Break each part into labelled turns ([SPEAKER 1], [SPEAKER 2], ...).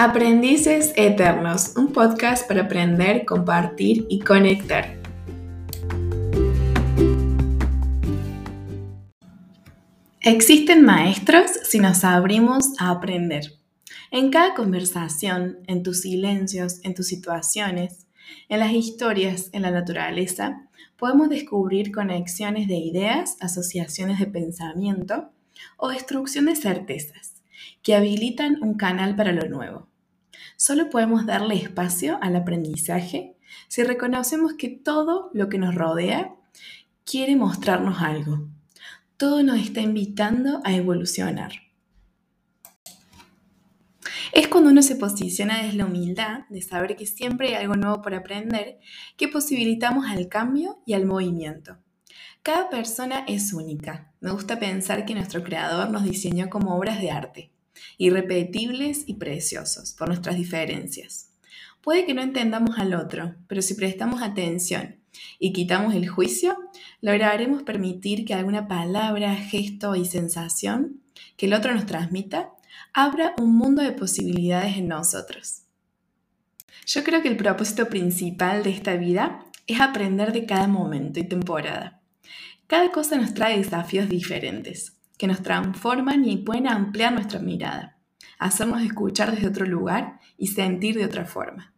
[SPEAKER 1] Aprendices Eternos, un podcast para aprender, compartir y conectar. Existen maestros si nos abrimos a aprender. En cada conversación, en tus silencios, en tus situaciones, en las historias, en la naturaleza, podemos descubrir conexiones de ideas, asociaciones de pensamiento o destrucción de certezas que habilitan un canal para lo nuevo. Solo podemos darle espacio al aprendizaje si reconocemos que todo lo que nos rodea quiere mostrarnos algo. Todo nos está invitando a evolucionar. Es cuando uno se posiciona desde la humildad de saber que siempre hay algo nuevo por aprender que posibilitamos al cambio y al movimiento. Cada persona es única. Me gusta pensar que nuestro creador nos diseñó como obras de arte irrepetibles y preciosos por nuestras diferencias. Puede que no entendamos al otro, pero si prestamos atención y quitamos el juicio, lograremos permitir que alguna palabra, gesto y sensación que el otro nos transmita abra un mundo de posibilidades en nosotros. Yo creo que el propósito principal de esta vida es aprender de cada momento y temporada. Cada cosa nos trae desafíos diferentes que nos transforman y pueden ampliar nuestra mirada, hacernos escuchar desde otro lugar y sentir de otra forma.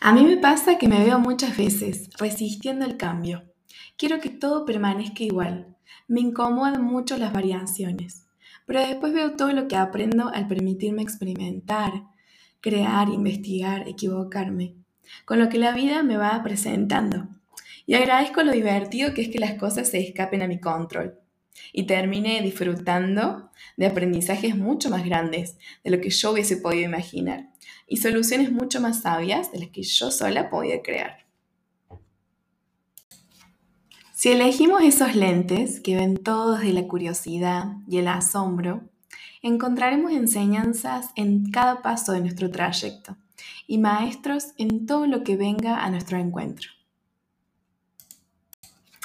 [SPEAKER 1] A mí me pasa que me veo muchas veces resistiendo el cambio. Quiero que todo permanezca igual. Me incomodan mucho las variaciones, pero después veo todo lo que aprendo al permitirme experimentar, crear, investigar, equivocarme, con lo que la vida me va presentando. Y agradezco lo divertido que es que las cosas se escapen a mi control y termine disfrutando de aprendizajes mucho más grandes de lo que yo hubiese podido imaginar y soluciones mucho más sabias de las que yo sola podía crear. Si elegimos esos lentes que ven todo desde la curiosidad y el asombro, encontraremos enseñanzas en cada paso de nuestro trayecto y maestros en todo lo que venga a nuestro encuentro.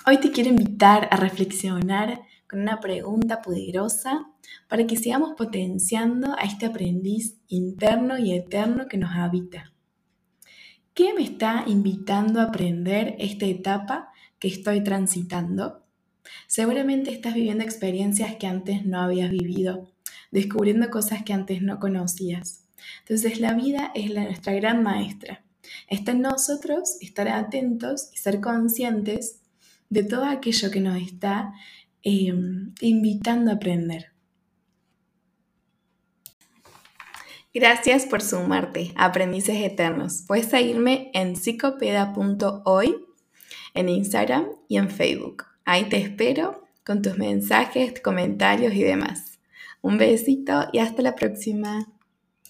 [SPEAKER 1] Hoy te quiero invitar a reflexionar con una pregunta poderosa para que sigamos potenciando a este aprendiz interno y eterno que nos habita. ¿Qué me está invitando a aprender esta etapa que estoy transitando? Seguramente estás viviendo experiencias que antes no habías vivido, descubriendo cosas que antes no conocías. Entonces la vida es la, nuestra gran maestra. Está en nosotros estar atentos y ser conscientes de todo aquello que nos está Em, invitando a aprender. Gracias por sumarte Aprendices Eternos. Puedes seguirme en psicopeda.hoy en Instagram y en Facebook. Ahí te espero con tus mensajes, comentarios y demás. Un besito y hasta la próxima.